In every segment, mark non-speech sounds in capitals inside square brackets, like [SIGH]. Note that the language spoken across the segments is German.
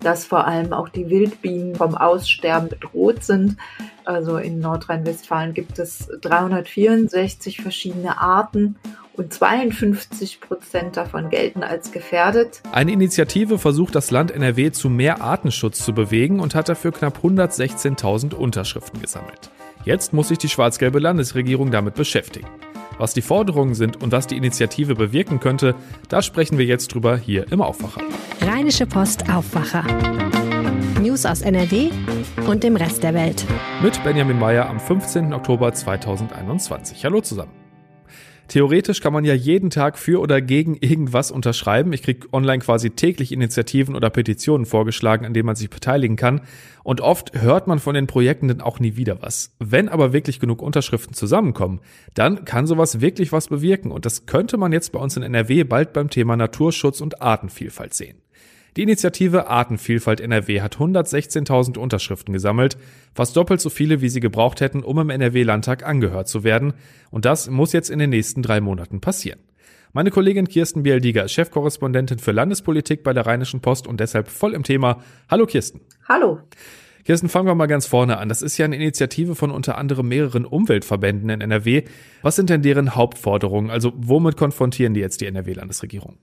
dass vor allem auch die Wildbienen vom Aussterben bedroht sind. Also in Nordrhein-Westfalen gibt es 364 verschiedene Arten und 52 Prozent davon gelten als gefährdet. Eine Initiative versucht das Land NRW zu mehr Artenschutz zu bewegen und hat dafür knapp 116.000 Unterschriften gesammelt. Jetzt muss sich die schwarz-gelbe Landesregierung damit beschäftigen. Was die Forderungen sind und was die Initiative bewirken könnte, da sprechen wir jetzt drüber hier im Aufwacher. Rheinische Post Aufwacher. News aus NRW und dem Rest der Welt. Mit Benjamin Meyer am 15. Oktober 2021. Hallo zusammen. Theoretisch kann man ja jeden Tag für oder gegen irgendwas unterschreiben. Ich kriege online quasi täglich Initiativen oder Petitionen vorgeschlagen, an denen man sich beteiligen kann. Und oft hört man von den Projekten dann auch nie wieder was. Wenn aber wirklich genug Unterschriften zusammenkommen, dann kann sowas wirklich was bewirken. Und das könnte man jetzt bei uns in NRW bald beim Thema Naturschutz und Artenvielfalt sehen. Die Initiative Artenvielfalt NRW hat 116.000 Unterschriften gesammelt, fast doppelt so viele, wie sie gebraucht hätten, um im NRW-Landtag angehört zu werden. Und das muss jetzt in den nächsten drei Monaten passieren. Meine Kollegin Kirsten Bieldiger ist Chefkorrespondentin für Landespolitik bei der Rheinischen Post und deshalb voll im Thema. Hallo Kirsten. Hallo. Kirsten, fangen wir mal ganz vorne an. Das ist ja eine Initiative von unter anderem mehreren Umweltverbänden in NRW. Was sind denn deren Hauptforderungen? Also womit konfrontieren die jetzt die NRW-Landesregierung?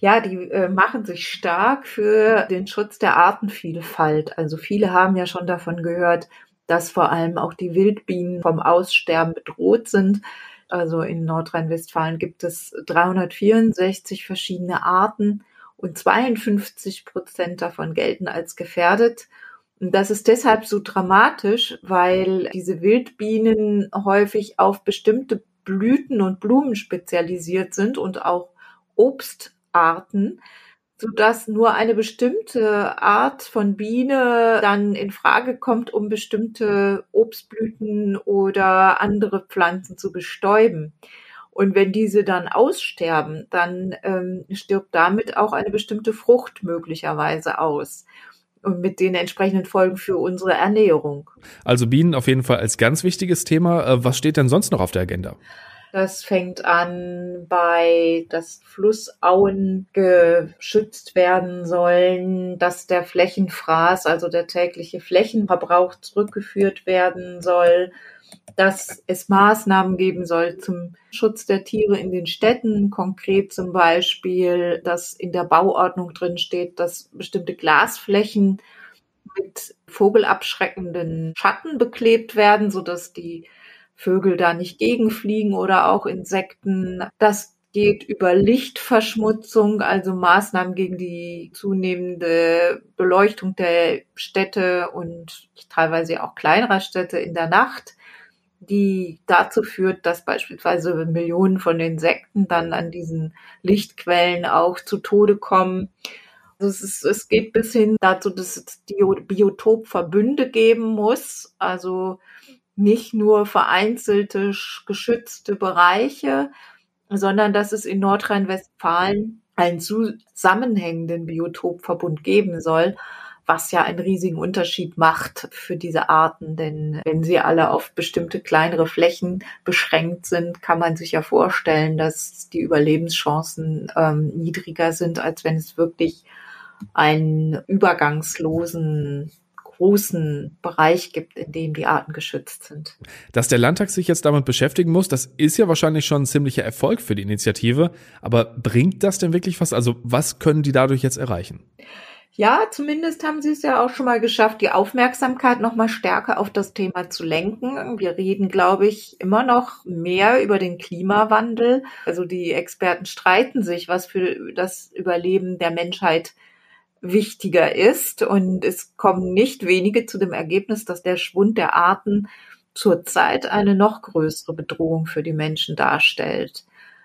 Ja, die äh, machen sich stark für den Schutz der Artenvielfalt. Also viele haben ja schon davon gehört, dass vor allem auch die Wildbienen vom Aussterben bedroht sind. Also in Nordrhein-Westfalen gibt es 364 verschiedene Arten und 52 Prozent davon gelten als gefährdet. Und das ist deshalb so dramatisch, weil diese Wildbienen häufig auf bestimmte Blüten und Blumen spezialisiert sind und auch Obst Arten, sodass nur eine bestimmte Art von Biene dann in Frage kommt, um bestimmte Obstblüten oder andere Pflanzen zu bestäuben. Und wenn diese dann aussterben, dann ähm, stirbt damit auch eine bestimmte Frucht möglicherweise aus. Und mit den entsprechenden Folgen für unsere Ernährung. Also Bienen auf jeden Fall als ganz wichtiges Thema. Äh, was steht denn sonst noch auf der Agenda? Das fängt an bei, dass Flussauen geschützt werden sollen, dass der Flächenfraß, also der tägliche Flächenverbrauch zurückgeführt werden soll, dass es Maßnahmen geben soll zum Schutz der Tiere in den Städten, konkret zum Beispiel, dass in der Bauordnung drin steht, dass bestimmte Glasflächen mit vogelabschreckenden Schatten beklebt werden, sodass die Vögel da nicht gegenfliegen oder auch Insekten. Das geht über Lichtverschmutzung, also Maßnahmen gegen die zunehmende Beleuchtung der Städte und teilweise auch kleinerer Städte in der Nacht, die dazu führt, dass beispielsweise Millionen von Insekten dann an diesen Lichtquellen auch zu Tode kommen. Also es, ist, es geht bis hin dazu, dass es Biotopverbünde geben muss, also nicht nur vereinzelte geschützte Bereiche, sondern dass es in Nordrhein-Westfalen einen zusammenhängenden Biotopverbund geben soll, was ja einen riesigen Unterschied macht für diese Arten. Denn wenn sie alle auf bestimmte kleinere Flächen beschränkt sind, kann man sich ja vorstellen, dass die Überlebenschancen ähm, niedriger sind, als wenn es wirklich einen übergangslosen großen Bereich gibt, in dem die Arten geschützt sind. Dass der Landtag sich jetzt damit beschäftigen muss, das ist ja wahrscheinlich schon ein ziemlicher Erfolg für die Initiative. Aber bringt das denn wirklich was? Also was können die dadurch jetzt erreichen? Ja, zumindest haben sie es ja auch schon mal geschafft, die Aufmerksamkeit noch mal stärker auf das Thema zu lenken. Wir reden, glaube ich, immer noch mehr über den Klimawandel. Also die Experten streiten sich, was für das Überleben der Menschheit wichtiger ist. Und es kommen nicht wenige zu dem Ergebnis, dass der Schwund der Arten zurzeit eine noch größere Bedrohung für die Menschen darstellt.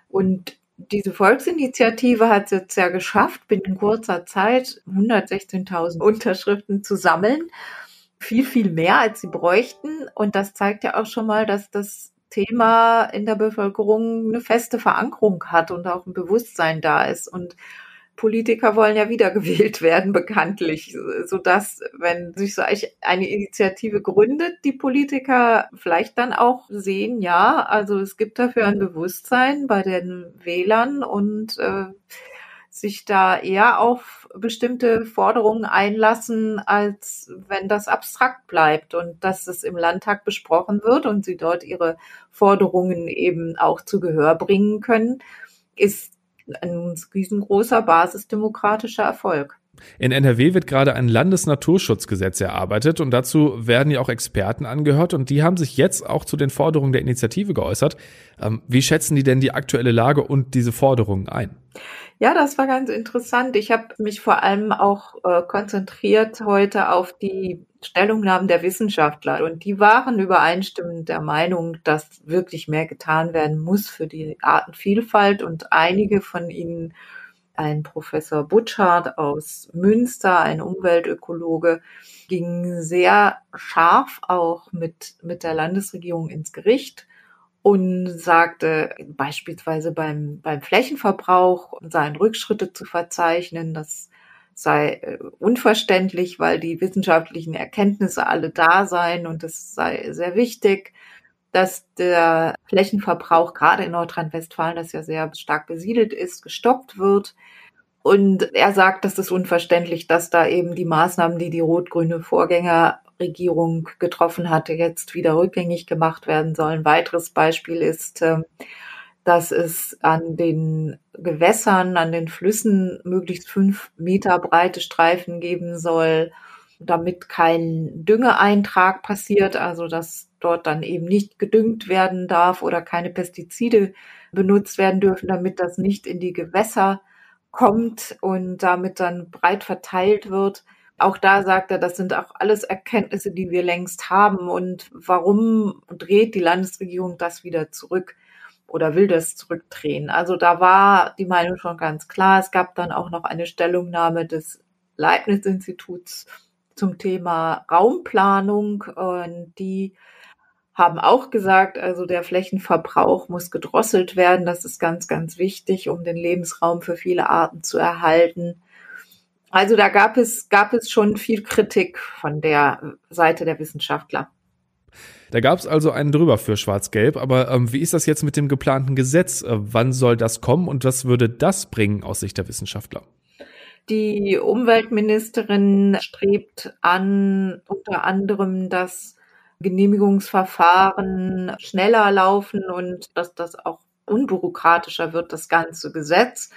Und diese Volksinitiative hat es jetzt ja geschafft, binnen kurzer Zeit 116.000 Unterschriften zu sammeln. viel, viel mehr, als sie bräuchten. Und das zeigt ja auch schon mal, dass das Thema in der Bevölkerung eine feste Verankerung hat und auch ein Bewusstsein da ist. Und Politiker wollen ja wiedergewählt werden, bekanntlich, so dass, wenn sich so eine Initiative gründet, die Politiker vielleicht dann auch sehen, ja, also es gibt dafür ein Bewusstsein bei den Wählern und äh, sich da eher auf bestimmte Forderungen einlassen, als wenn das abstrakt bleibt und dass es im Landtag besprochen wird und sie dort ihre Forderungen eben auch zu Gehör bringen können, ist ein riesengroßer basisdemokratischer Erfolg. In NRW wird gerade ein Landesnaturschutzgesetz erarbeitet und dazu werden ja auch Experten angehört und die haben sich jetzt auch zu den Forderungen der Initiative geäußert. Ähm, wie schätzen die denn die aktuelle Lage und diese Forderungen ein? Ja, das war ganz interessant. Ich habe mich vor allem auch äh, konzentriert heute auf die Stellungnahmen der Wissenschaftler und die waren übereinstimmend der Meinung, dass wirklich mehr getan werden muss für die Artenvielfalt und einige von ihnen ein Professor Butschardt aus Münster, ein Umweltökologe, ging sehr scharf auch mit, mit der Landesregierung ins Gericht und sagte beispielsweise beim, beim Flächenverbrauch seien Rückschritte zu verzeichnen. Das sei äh, unverständlich, weil die wissenschaftlichen Erkenntnisse alle da seien und es sei sehr wichtig, dass der Flächenverbrauch gerade in Nordrhein-Westfalen, das ja sehr stark besiedelt ist, gestoppt wird. Und er sagt, das ist unverständlich, dass da eben die Maßnahmen, die die rot-grüne Vorgänger Regierung getroffen hatte, jetzt wieder rückgängig gemacht werden sollen. weiteres Beispiel ist, ähm, dass es an den Gewässern, an den Flüssen möglichst fünf Meter breite Streifen geben soll, damit kein Düngeeintrag passiert, also dass dort dann eben nicht gedüngt werden darf oder keine Pestizide benutzt werden dürfen, damit das nicht in die Gewässer kommt und damit dann breit verteilt wird. Auch da sagt er, das sind auch alles Erkenntnisse, die wir längst haben. Und warum dreht die Landesregierung das wieder zurück oder will das zurückdrehen? Also da war die Meinung schon ganz klar. Es gab dann auch noch eine Stellungnahme des Leibniz-Instituts zum Thema Raumplanung und die haben auch gesagt, also der Flächenverbrauch muss gedrosselt werden. Das ist ganz, ganz wichtig, um den Lebensraum für viele Arten zu erhalten. Also da gab es, gab es schon viel Kritik von der Seite der Wissenschaftler. Da gab es also einen drüber für Schwarz-Gelb, aber ähm, wie ist das jetzt mit dem geplanten Gesetz? Äh, wann soll das kommen und was würde das bringen aus Sicht der Wissenschaftler? Die Umweltministerin strebt an, unter anderem, dass Genehmigungsverfahren schneller laufen und dass das auch unbürokratischer wird, das ganze Gesetz.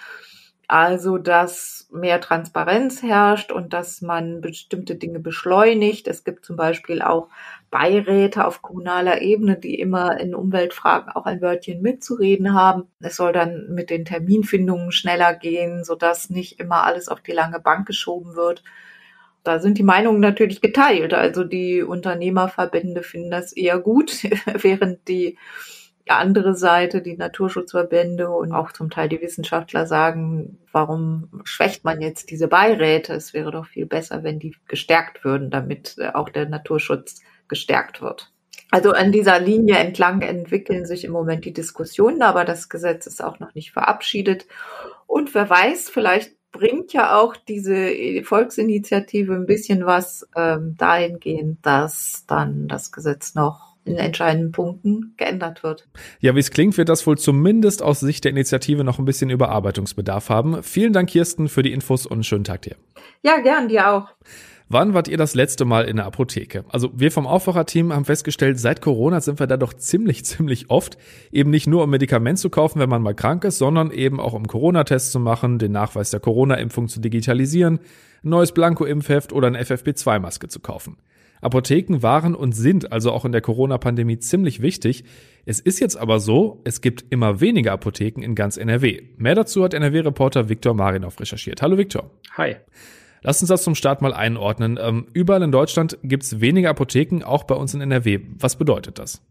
Also, dass mehr Transparenz herrscht und dass man bestimmte Dinge beschleunigt. Es gibt zum Beispiel auch Beiräte auf kommunaler Ebene, die immer in Umweltfragen auch ein Wörtchen mitzureden haben. Es soll dann mit den Terminfindungen schneller gehen, sodass nicht immer alles auf die lange Bank geschoben wird. Da sind die Meinungen natürlich geteilt. Also die Unternehmerverbände finden das eher gut, [LAUGHS] während die andere Seite, die Naturschutzverbände und auch zum Teil die Wissenschaftler sagen, warum schwächt man jetzt diese Beiräte? Es wäre doch viel besser, wenn die gestärkt würden, damit äh, auch der Naturschutz gestärkt wird. Also an dieser Linie entlang entwickeln sich im Moment die Diskussionen, aber das Gesetz ist auch noch nicht verabschiedet. Und wer weiß, vielleicht bringt ja auch diese Volksinitiative ein bisschen was ähm, dahingehend, dass dann das Gesetz noch in entscheidenden Punkten geändert wird. Ja, wie es klingt, wird das wohl zumindest aus Sicht der Initiative noch ein bisschen Überarbeitungsbedarf haben. Vielen Dank, Kirsten, für die Infos und einen schönen Tag dir. Ja, gern, dir auch. Wann wart ihr das letzte Mal in der Apotheke? Also wir vom Aufwacherteam haben festgestellt, seit Corona sind wir da doch ziemlich, [LAUGHS] ziemlich oft. Eben nicht nur um Medikament zu kaufen, wenn man mal krank ist, sondern eben auch um Corona-Tests zu machen, den Nachweis der Corona-Impfung zu digitalisieren, ein neues Blanko-Impfheft oder eine FFP2-Maske zu kaufen. Apotheken waren und sind also auch in der Corona-Pandemie ziemlich wichtig. Es ist jetzt aber so, es gibt immer weniger Apotheken in ganz NRW. Mehr dazu hat NRW-Reporter Viktor Marinov recherchiert. Hallo Viktor. Hi. Lass uns das zum Start mal einordnen. Ähm, überall in Deutschland gibt es weniger Apotheken, auch bei uns in NRW. Was bedeutet das?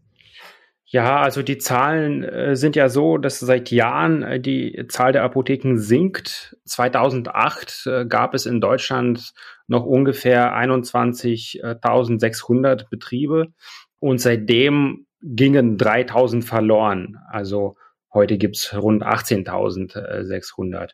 Ja, also die Zahlen äh, sind ja so, dass seit Jahren äh, die Zahl der Apotheken sinkt. 2008 äh, gab es in Deutschland noch ungefähr 21.600 Betriebe und seitdem gingen 3000 verloren. Also heute gibt's rund 18.600.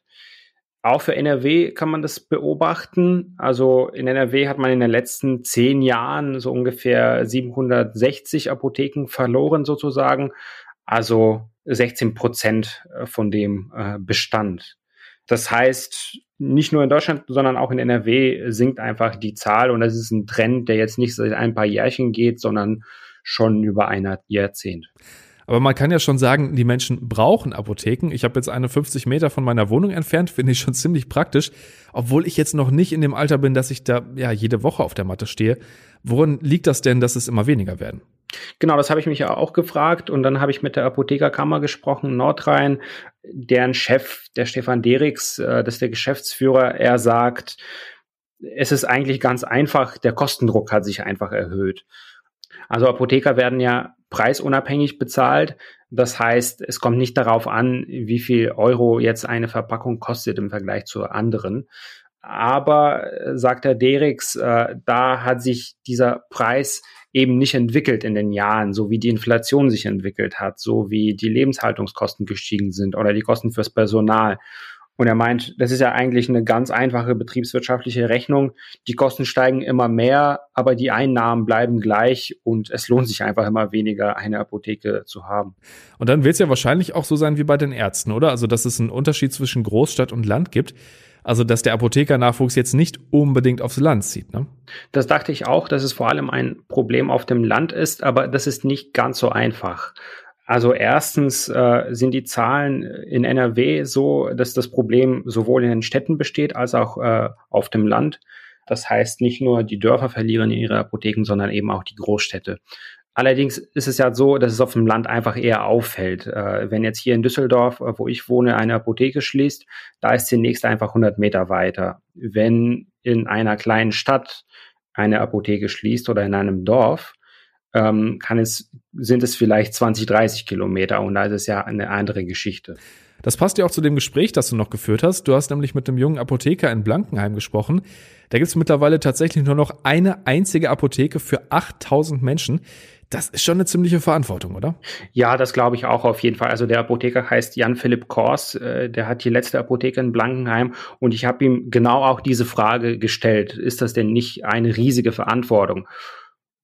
Auch für NRW kann man das beobachten. Also in NRW hat man in den letzten zehn Jahren so ungefähr 760 Apotheken verloren sozusagen. Also 16 Prozent von dem äh, Bestand. Das heißt, nicht nur in Deutschland, sondern auch in NRW sinkt einfach die Zahl und das ist ein Trend, der jetzt nicht seit ein paar Jährchen geht, sondern schon über ein Jahrzehnt. Aber man kann ja schon sagen, die Menschen brauchen Apotheken. Ich habe jetzt eine 50 Meter von meiner Wohnung entfernt, finde ich schon ziemlich praktisch, obwohl ich jetzt noch nicht in dem Alter bin, dass ich da ja jede Woche auf der Matte stehe. Woran liegt das denn, dass es immer weniger werden? Genau, das habe ich mich ja auch gefragt und dann habe ich mit der Apothekerkammer gesprochen, Nordrhein, deren Chef, der Stefan Derix, äh, das ist der Geschäftsführer, er sagt, es ist eigentlich ganz einfach, der Kostendruck hat sich einfach erhöht. Also Apotheker werden ja preisunabhängig bezahlt. Das heißt, es kommt nicht darauf an, wie viel Euro jetzt eine Verpackung kostet im Vergleich zu anderen. Aber, äh, sagt der Derix, äh, da hat sich dieser Preis eben nicht entwickelt in den Jahren, so wie die Inflation sich entwickelt hat, so wie die Lebenshaltungskosten gestiegen sind oder die Kosten fürs Personal. Und er meint, das ist ja eigentlich eine ganz einfache betriebswirtschaftliche Rechnung. Die Kosten steigen immer mehr, aber die Einnahmen bleiben gleich und es lohnt sich einfach immer weniger, eine Apotheke zu haben. Und dann wird es ja wahrscheinlich auch so sein wie bei den Ärzten, oder? Also, dass es einen Unterschied zwischen Großstadt und Land gibt. Also, dass der Apothekernachwuchs jetzt nicht unbedingt aufs Land zieht, ne? Das dachte ich auch, dass es vor allem ein Problem auf dem Land ist, aber das ist nicht ganz so einfach. Also erstens äh, sind die Zahlen in NRW so, dass das Problem sowohl in den Städten besteht als auch äh, auf dem Land. Das heißt, nicht nur die Dörfer verlieren ihre Apotheken, sondern eben auch die Großstädte. Allerdings ist es ja so, dass es auf dem Land einfach eher auffällt. Äh, wenn jetzt hier in Düsseldorf, äh, wo ich wohne, eine Apotheke schließt, da ist die nächste einfach 100 Meter weiter. Wenn in einer kleinen Stadt eine Apotheke schließt oder in einem Dorf, ähm, kann es, sind es vielleicht 20, 30 Kilometer und da ist es ja eine andere Geschichte. Das passt ja auch zu dem Gespräch, das du noch geführt hast. Du hast nämlich mit dem jungen Apotheker in Blankenheim gesprochen. Da gibt es mittlerweile tatsächlich nur noch eine einzige Apotheke für 8000 Menschen. Das ist schon eine ziemliche Verantwortung, oder? Ja, das glaube ich auch auf jeden Fall. Also der Apotheker heißt Jan-Philipp Kors, äh, der hat die letzte Apotheke in Blankenheim und ich habe ihm genau auch diese Frage gestellt. Ist das denn nicht eine riesige Verantwortung?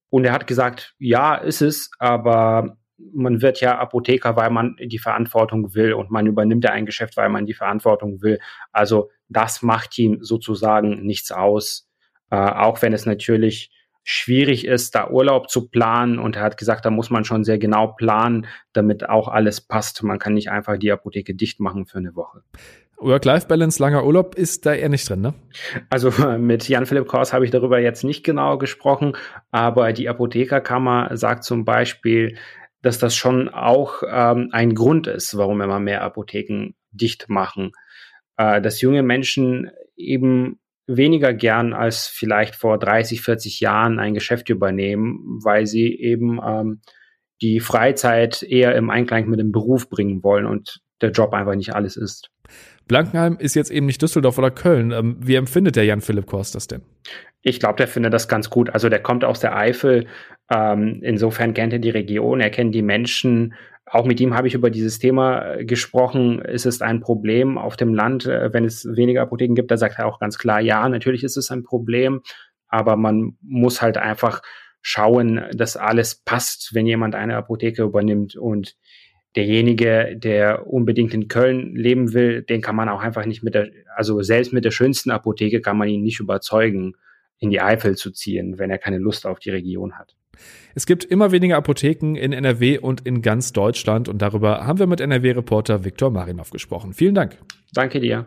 Und er hat gesagt, ja, ist es, aber man wird ja Apotheker, weil man die Verantwortung will und man übernimmt ja ein Geschäft, weil man die Verantwortung will. Also das macht ihm sozusagen nichts aus, äh, auch wenn es natürlich schwierig ist, da Urlaub zu planen. Und er hat gesagt, da muss man schon sehr genau planen, damit auch alles passt. Man kann nicht einfach die Apotheke dicht machen für eine Woche. Work-Life-Balance, langer Urlaub ist da eher nicht drin, ne? Also [LAUGHS] mit Jan-Philipp Kors habe ich darüber jetzt nicht genau gesprochen, aber die Apothekerkammer sagt zum Beispiel, dass das schon auch ähm, ein Grund ist, warum immer mehr Apotheken dicht machen. Äh, dass junge Menschen eben weniger gern als vielleicht vor 30, 40 Jahren ein Geschäft übernehmen, weil sie eben ähm, die Freizeit eher im Einklang mit dem Beruf bringen wollen und der Job einfach nicht alles ist. Blankenheim ist jetzt eben nicht Düsseldorf oder Köln. Ähm, wie empfindet der Jan-Philipp Kors das denn? Ich glaube, der findet das ganz gut. Also der kommt aus der Eifel. Ähm, insofern kennt er die Region, er kennt die Menschen. Auch mit ihm habe ich über dieses Thema äh, gesprochen. Ist es ein Problem auf dem Land, äh, wenn es weniger Apotheken gibt? Da sagt er auch ganz klar, ja, natürlich ist es ein Problem, aber man muss halt einfach schauen, dass alles passt, wenn jemand eine Apotheke übernimmt und derjenige, der unbedingt in Köln leben will, den kann man auch einfach nicht mit der, also selbst mit der schönsten Apotheke kann man ihn nicht überzeugen, in die Eifel zu ziehen, wenn er keine Lust auf die Region hat. Es gibt immer weniger Apotheken in NRW und in ganz Deutschland und darüber haben wir mit NRW-Reporter Viktor Marinov gesprochen. Vielen Dank. Danke dir.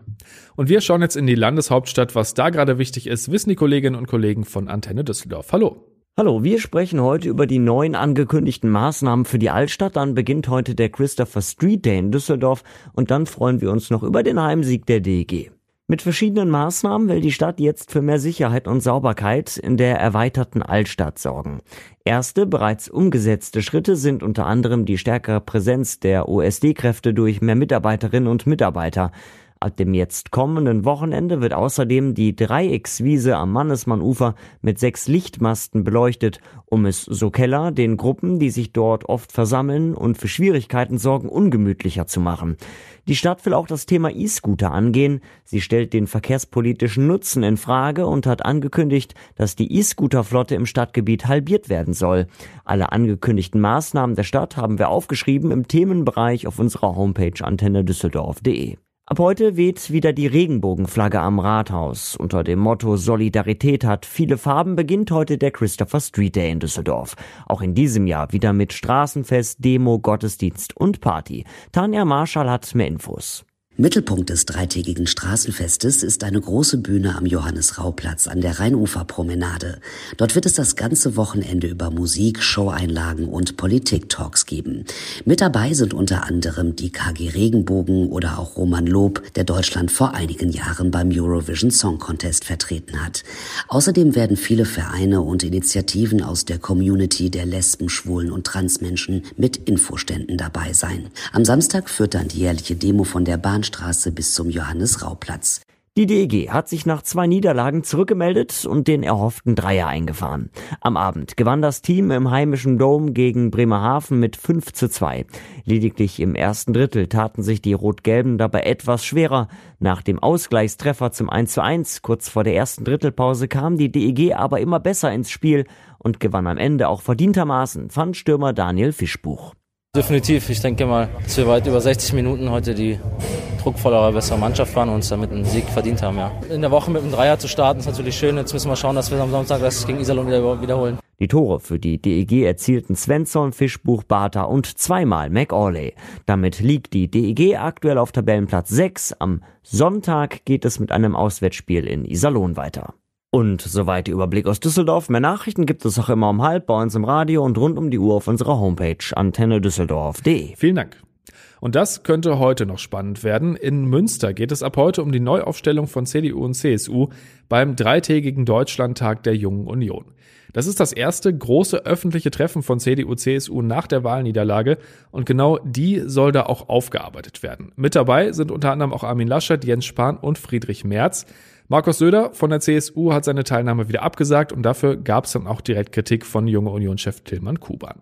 Und wir schauen jetzt in die Landeshauptstadt. Was da gerade wichtig ist, wissen die Kolleginnen und Kollegen von Antenne Düsseldorf. Hallo. Hallo, wir sprechen heute über die neuen angekündigten Maßnahmen für die Altstadt. Dann beginnt heute der Christopher Street Day in Düsseldorf und dann freuen wir uns noch über den Heimsieg der DEG. Mit verschiedenen Maßnahmen will die Stadt jetzt für mehr Sicherheit und Sauberkeit in der erweiterten Altstadt sorgen. Erste bereits umgesetzte Schritte sind unter anderem die stärkere Präsenz der OSD-Kräfte durch mehr Mitarbeiterinnen und Mitarbeiter. Ab dem jetzt kommenden Wochenende wird außerdem die Dreieckswiese am Mannesmannufer mit sechs Lichtmasten beleuchtet, um es, so Keller, den Gruppen, die sich dort oft versammeln und für Schwierigkeiten sorgen, ungemütlicher zu machen. Die Stadt will auch das Thema E-Scooter angehen. Sie stellt den verkehrspolitischen Nutzen in Frage und hat angekündigt, dass die E-Scooter-Flotte im Stadtgebiet halbiert werden soll. Alle angekündigten Maßnahmen der Stadt haben wir aufgeschrieben im Themenbereich auf unserer Homepage antennedüsseldorf.de. Ab heute weht wieder die Regenbogenflagge am Rathaus. Unter dem Motto Solidarität hat viele Farben beginnt heute der Christopher Street Day in Düsseldorf. Auch in diesem Jahr wieder mit Straßenfest, Demo, Gottesdienst und Party. Tanja Marschall hat mehr Infos. Mittelpunkt des dreitägigen Straßenfestes ist eine große Bühne am Johannes-Rau-Platz an der Rheinuferpromenade. Dort wird es das ganze Wochenende über Musik, Showeinlagen und Politik-Talks geben. Mit dabei sind unter anderem die KG Regenbogen oder auch Roman Lob, der Deutschland vor einigen Jahren beim Eurovision Song Contest vertreten hat. Außerdem werden viele Vereine und Initiativen aus der Community der Lesben, Schwulen und Transmenschen mit Infoständen dabei sein. Am Samstag führt dann die jährliche Demo von der Bahn Bahnstraße bis zum Johannes-Rau-Platz. Die DEG hat sich nach zwei Niederlagen zurückgemeldet und den erhofften Dreier eingefahren. Am Abend gewann das Team im heimischen Dom gegen Bremerhaven mit 5 zu 2. Lediglich im ersten Drittel taten sich die Rot-Gelben dabei etwas schwerer. Nach dem Ausgleichstreffer zum 1 zu 1 kurz vor der ersten Drittelpause kam die DEG aber immer besser ins Spiel und gewann am Ende auch verdientermaßen, fand Stürmer Daniel Fischbuch. Definitiv. Ich denke mal, dass wir weit über 60 Minuten heute die druckvollere, bessere Mannschaft waren und uns damit einen Sieg verdient haben. Ja. In der Woche mit einem Dreier zu starten ist natürlich schön. Jetzt müssen wir schauen, dass wir am Samstag das gegen Iserlohn wieder wiederholen. Die Tore für die DEG erzielten Svensson, Fischbuch, Bartha und zweimal McAuley. Damit liegt die DEG aktuell auf Tabellenplatz 6. Am Sonntag geht es mit einem Auswärtsspiel in Iserlohn weiter. Und soweit der Überblick aus Düsseldorf. Mehr Nachrichten gibt es auch immer um halb bei uns im Radio und rund um die Uhr auf unserer Homepage antennedüsseldorf.de. Vielen Dank. Und das könnte heute noch spannend werden. In Münster geht es ab heute um die Neuaufstellung von CDU und CSU beim dreitägigen Deutschlandtag der Jungen Union. Das ist das erste große öffentliche Treffen von CDU-CSU nach der Wahlniederlage und genau die soll da auch aufgearbeitet werden. Mit dabei sind unter anderem auch Armin Laschet, Jens Spahn und Friedrich Merz. Markus Söder von der CSU hat seine Teilnahme wieder abgesagt und dafür gab es dann auch direkt Kritik von junge Union-Chef Tillmann Kuban.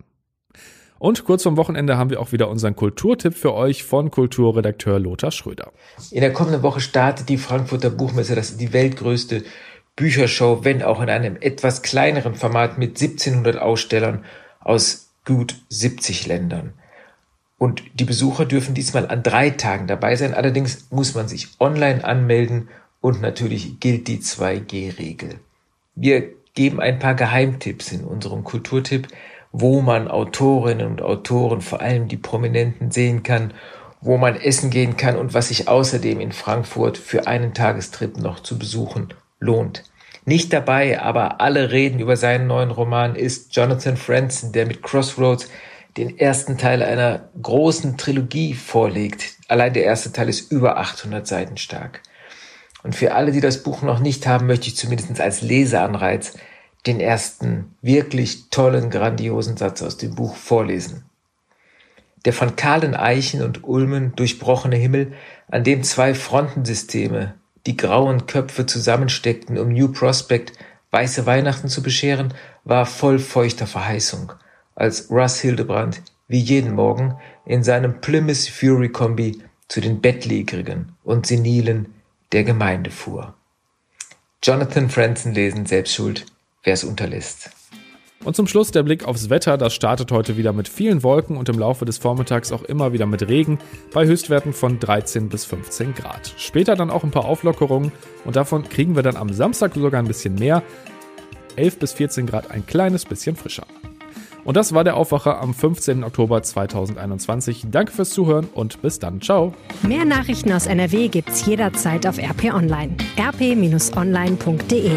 Und kurz vom Wochenende haben wir auch wieder unseren Kulturtipp für euch von Kulturredakteur Lothar Schröder. In der kommenden Woche startet die Frankfurter Buchmesse, das ist die weltgrößte Büchershow, wenn auch in einem etwas kleineren Format mit 1700 Ausstellern aus gut 70 Ländern. Und die Besucher dürfen diesmal an drei Tagen dabei sein. Allerdings muss man sich online anmelden und natürlich gilt die 2G-Regel. Wir geben ein paar Geheimtipps in unserem Kulturtipp, wo man Autorinnen und Autoren, vor allem die Prominenten, sehen kann, wo man essen gehen kann und was sich außerdem in Frankfurt für einen Tagestrip noch zu besuchen lohnt. Nicht dabei, aber alle reden über seinen neuen Roman ist Jonathan Franzen, der mit Crossroads den ersten Teil einer großen Trilogie vorlegt. Allein der erste Teil ist über 800 Seiten stark. Und für alle, die das Buch noch nicht haben, möchte ich zumindest als Leseanreiz den ersten wirklich tollen, grandiosen Satz aus dem Buch vorlesen. Der von kahlen Eichen und Ulmen durchbrochene Himmel, an dem zwei Frontensysteme die grauen Köpfe zusammensteckten, um New Prospect weiße Weihnachten zu bescheren, war voll feuchter Verheißung, als Russ Hildebrand wie jeden Morgen in seinem Plymouth Fury Kombi zu den Bettlägerigen und Senilen der Gemeinde fuhr. Jonathan Franzen lesen, selbst schuld, wer es unterlässt. Und zum Schluss der Blick aufs Wetter. Das startet heute wieder mit vielen Wolken und im Laufe des Vormittags auch immer wieder mit Regen bei Höchstwerten von 13 bis 15 Grad. Später dann auch ein paar Auflockerungen und davon kriegen wir dann am Samstag sogar ein bisschen mehr. 11 bis 14 Grad ein kleines bisschen frischer. Und das war der Aufwacher am 15. Oktober 2021. Danke fürs Zuhören und bis dann. Ciao. Mehr Nachrichten aus NRW gibt's jederzeit auf RP Online. rp-online.de